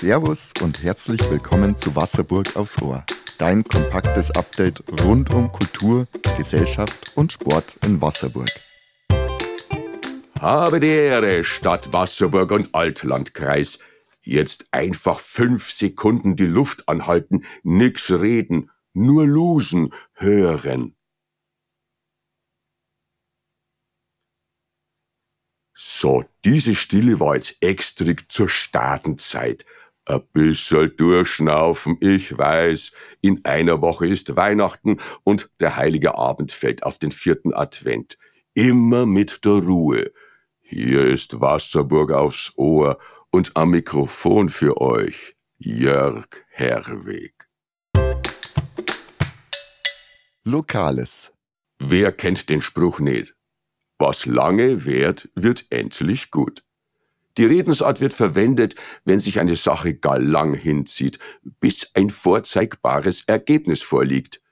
Servus und herzlich willkommen zu Wasserburg aufs Ohr. Dein kompaktes Update rund um Kultur, Gesellschaft und Sport in Wasserburg. Habe die Ehre, Stadt Wasserburg und Altlandkreis. Jetzt einfach fünf Sekunden die Luft anhalten, nix reden, nur losen, hören. So, diese Stille war jetzt extra zur Startenzeit. Ein bisschen durchschnaufen, ich weiß, in einer Woche ist Weihnachten und der heilige Abend fällt auf den vierten Advent. Immer mit der Ruhe. Hier ist Wasserburg aufs Ohr und am Mikrofon für euch Jörg Herweg. Lokales. Wer kennt den Spruch nicht? Was lange währt, wird endlich gut. Die Redensart wird verwendet, wenn sich eine Sache gar lang hinzieht, bis ein vorzeigbares Ergebnis vorliegt.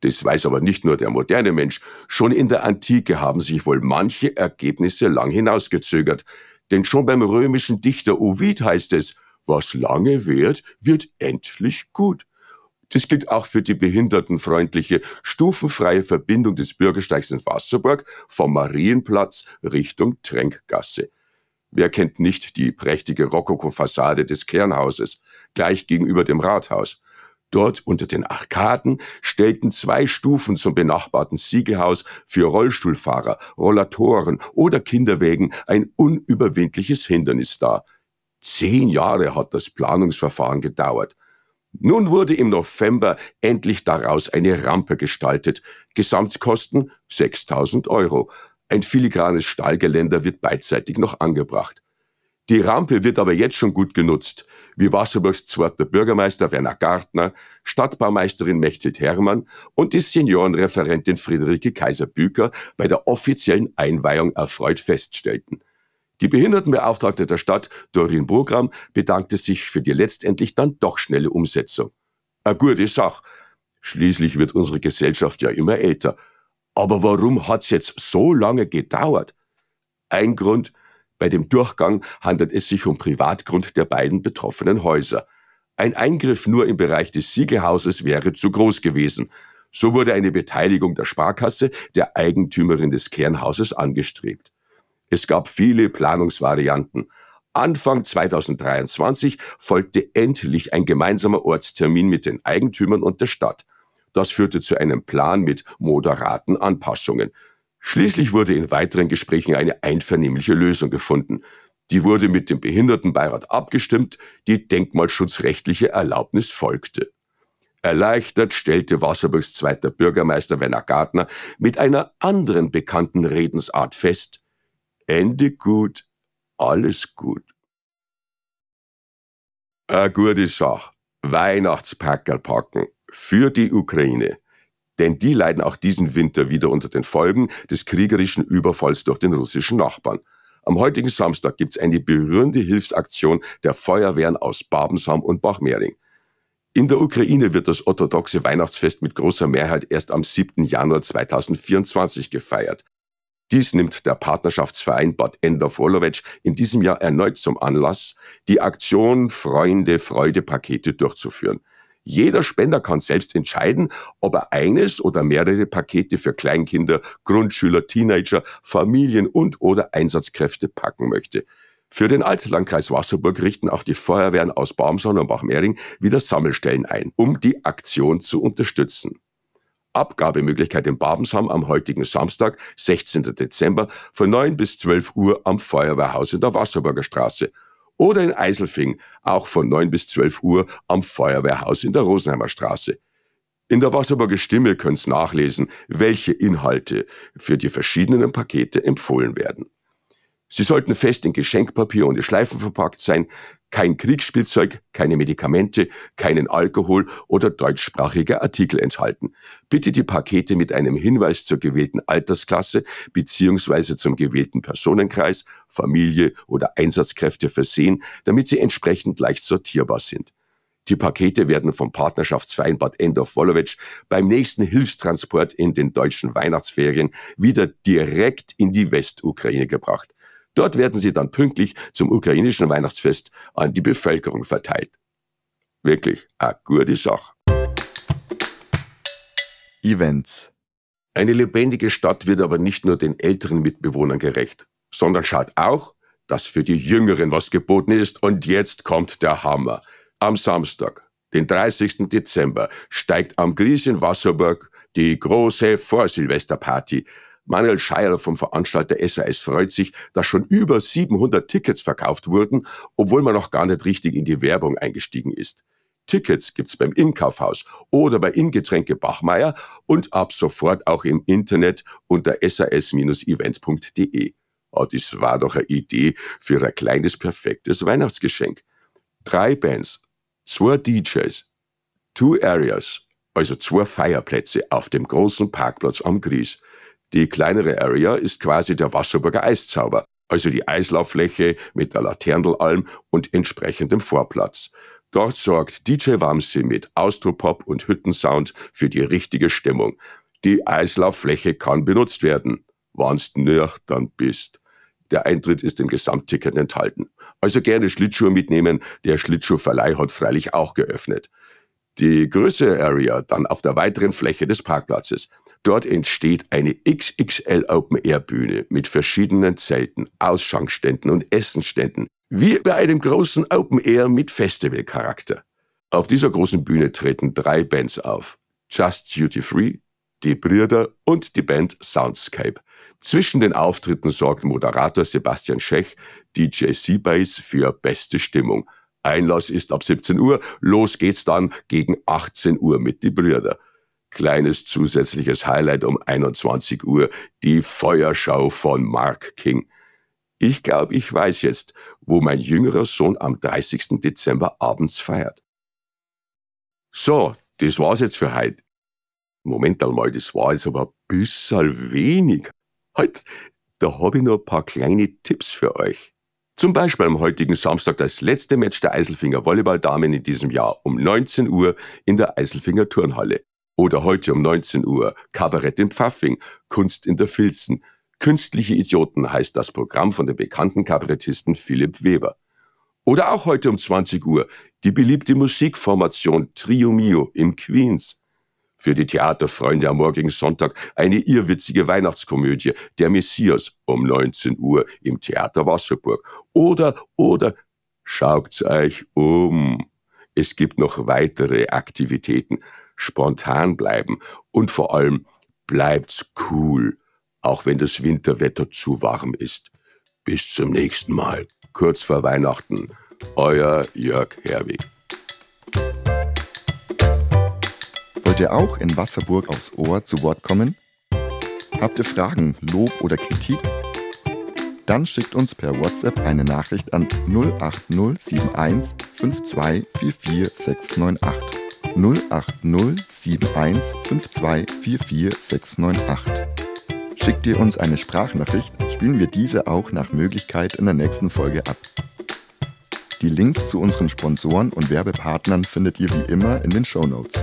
Das weiß aber nicht nur der moderne Mensch, schon in der Antike haben sich wohl manche Ergebnisse lang hinausgezögert, denn schon beim römischen Dichter Ovid heißt es, was lange währt, wird endlich gut. Das gilt auch für die behindertenfreundliche, stufenfreie Verbindung des Bürgersteigs in Wasserburg vom Marienplatz Richtung Tränkgasse. Wer kennt nicht die prächtige Rokoko-Fassade des Kernhauses, gleich gegenüber dem Rathaus? Dort unter den Arkaden stellten zwei Stufen zum benachbarten Siegelhaus für Rollstuhlfahrer, Rollatoren oder Kinderwägen ein unüberwindliches Hindernis dar. Zehn Jahre hat das Planungsverfahren gedauert. Nun wurde im November endlich daraus eine Rampe gestaltet. Gesamtkosten 6000 Euro. Ein filigranes Stahlgeländer wird beidseitig noch angebracht. Die Rampe wird aber jetzt schon gut genutzt, wie Wasserburgs zweiter Bürgermeister Werner Gartner, Stadtbaumeisterin Mechthild Hermann und die Seniorenreferentin Friederike Kaiser-Büker bei der offiziellen Einweihung erfreut feststellten. Die Behindertenbeauftragte der Stadt, Doreen Burgram, bedankte sich für die letztendlich dann doch schnelle Umsetzung. A gute Sache. Schließlich wird unsere Gesellschaft ja immer älter. Aber warum hat's jetzt so lange gedauert? Ein Grund, bei dem Durchgang handelt es sich um Privatgrund der beiden betroffenen Häuser. Ein Eingriff nur im Bereich des Siegelhauses wäre zu groß gewesen. So wurde eine Beteiligung der Sparkasse, der Eigentümerin des Kernhauses, angestrebt. Es gab viele Planungsvarianten. Anfang 2023 folgte endlich ein gemeinsamer Ortstermin mit den Eigentümern und der Stadt. Das führte zu einem Plan mit moderaten Anpassungen. Schließlich wurde in weiteren Gesprächen eine einvernehmliche Lösung gefunden. Die wurde mit dem Behindertenbeirat abgestimmt, die denkmalschutzrechtliche Erlaubnis folgte. Erleichtert stellte Wasserburgs zweiter Bürgermeister Werner Gartner mit einer anderen bekannten Redensart fest, Ende gut, alles gut. Eine gute Sache. Weihnachtspackerl packen. Für die Ukraine. Denn die leiden auch diesen Winter wieder unter den Folgen des kriegerischen Überfalls durch den russischen Nachbarn. Am heutigen Samstag gibt's eine berührende Hilfsaktion der Feuerwehren aus Babensam und Bachmering. In der Ukraine wird das orthodoxe Weihnachtsfest mit großer Mehrheit erst am 7. Januar 2024 gefeiert. Dies nimmt der Partnerschaftsverein Bad Endorf-Wolowetsch in diesem Jahr erneut zum Anlass, die Aktion Freunde Freude Pakete durchzuführen. Jeder Spender kann selbst entscheiden, ob er eines oder mehrere Pakete für Kleinkinder, Grundschüler, Teenager, Familien und oder Einsatzkräfte packen möchte. Für den Altlandkreis Wasserburg richten auch die Feuerwehren aus Barmson und Bachmering wieder Sammelstellen ein, um die Aktion zu unterstützen. Abgabemöglichkeit in Babensam am heutigen Samstag, 16. Dezember, von 9 bis 12 Uhr am Feuerwehrhaus in der Wasserburger Straße. Oder in Eiselfing, auch von 9 bis 12 Uhr am Feuerwehrhaus in der Rosenheimer Straße. In der Wasserburger Stimme könnt ihr nachlesen, welche Inhalte für die verschiedenen Pakete empfohlen werden. Sie sollten fest in Geschenkpapier und Schleifen verpackt sein, kein Kriegsspielzeug, keine Medikamente, keinen Alkohol oder deutschsprachige Artikel enthalten. Bitte die Pakete mit einem Hinweis zur gewählten Altersklasse bzw. zum gewählten Personenkreis, Familie oder Einsatzkräfte versehen, damit sie entsprechend leicht sortierbar sind. Die Pakete werden vom Partnerschaftsverein Bad Endorf-Wolowetsch beim nächsten Hilfstransport in den deutschen Weihnachtsferien wieder direkt in die Westukraine gebracht. Dort werden sie dann pünktlich zum ukrainischen Weihnachtsfest an die Bevölkerung verteilt. Wirklich eine gute Sache. Events. Eine lebendige Stadt wird aber nicht nur den älteren Mitbewohnern gerecht, sondern schaut auch, dass für die Jüngeren was geboten ist. Und jetzt kommt der Hammer. Am Samstag, den 30. Dezember, steigt am Gries in Wasserburg die große Vorsilvesterparty. Manuel Scheier vom Veranstalter SAS freut sich, dass schon über 700 Tickets verkauft wurden, obwohl man noch gar nicht richtig in die Werbung eingestiegen ist. Tickets gibt's beim Inkaufhaus oder bei Ingetränke Bachmeier und ab sofort auch im Internet unter sas-events.de. Oh, das war doch eine Idee für ein kleines, perfektes Weihnachtsgeschenk. Drei Bands, zwei DJs, two areas, also zwei Feierplätze auf dem großen Parkplatz am Gries. Die kleinere Area ist quasi der Wasserburger Eiszauber, also die Eislauffläche mit der Laterndelalm und entsprechendem Vorplatz. Dort sorgt DJ Wamsi mit Austropop und Hüttensound für die richtige Stimmung. Die Eislauffläche kann benutzt werden, wann's nüchtern bist. Der Eintritt ist im Gesamtticket enthalten. Also gerne Schlittschuhe mitnehmen, der Schlittschuhverleih hat freilich auch geöffnet. Die größere Area dann auf der weiteren Fläche des Parkplatzes. Dort entsteht eine XXL Open Air Bühne mit verschiedenen Zelten, Ausschankständen und Essenständen, wie bei einem großen Open Air mit Festivalcharakter. Auf dieser großen Bühne treten drei Bands auf. Just Duty Free, die Brüder und die Band Soundscape. Zwischen den Auftritten sorgt Moderator Sebastian Schech, DJ Seabase für beste Stimmung. Einlass ist ab 17 Uhr, los geht's dann gegen 18 Uhr mit die Brüder. Kleines zusätzliches Highlight um 21 Uhr, die Feuerschau von Mark King. Ich glaube, ich weiß jetzt, wo mein jüngerer Sohn am 30. Dezember abends feiert. So, das war's jetzt für heute. Moment einmal, das war jetzt aber ein bisschen wenig. Halt, da habe ich noch ein paar kleine Tipps für euch. Zum Beispiel am heutigen Samstag das letzte Match der Eiselfinger Volleyballdamen in diesem Jahr um 19 Uhr in der Eiselfinger Turnhalle. Oder heute um 19 Uhr Kabarett im Pfaffing, Kunst in der Filzen. Künstliche Idioten heißt das Programm von dem bekannten Kabarettisten Philipp Weber. Oder auch heute um 20 Uhr die beliebte Musikformation Trio Mio im Queens. Für die Theaterfreunde am morgigen Sonntag eine irrwitzige Weihnachtskomödie Der Messias um 19 Uhr im Theater Wasserburg. Oder, oder, schaut's euch um. Es gibt noch weitere Aktivitäten. Spontan bleiben und vor allem bleibt's cool, auch wenn das Winterwetter zu warm ist. Bis zum nächsten Mal, kurz vor Weihnachten. Euer Jörg Herwig. Wollt ihr auch in Wasserburg aufs Ohr zu Wort kommen? Habt ihr Fragen, Lob oder Kritik? Dann schickt uns per WhatsApp eine Nachricht an 08071 5244698. 08071 5244698. Schickt ihr uns eine Sprachnachricht, spielen wir diese auch nach Möglichkeit in der nächsten Folge ab. Die Links zu unseren Sponsoren und Werbepartnern findet ihr wie immer in den Show Notes.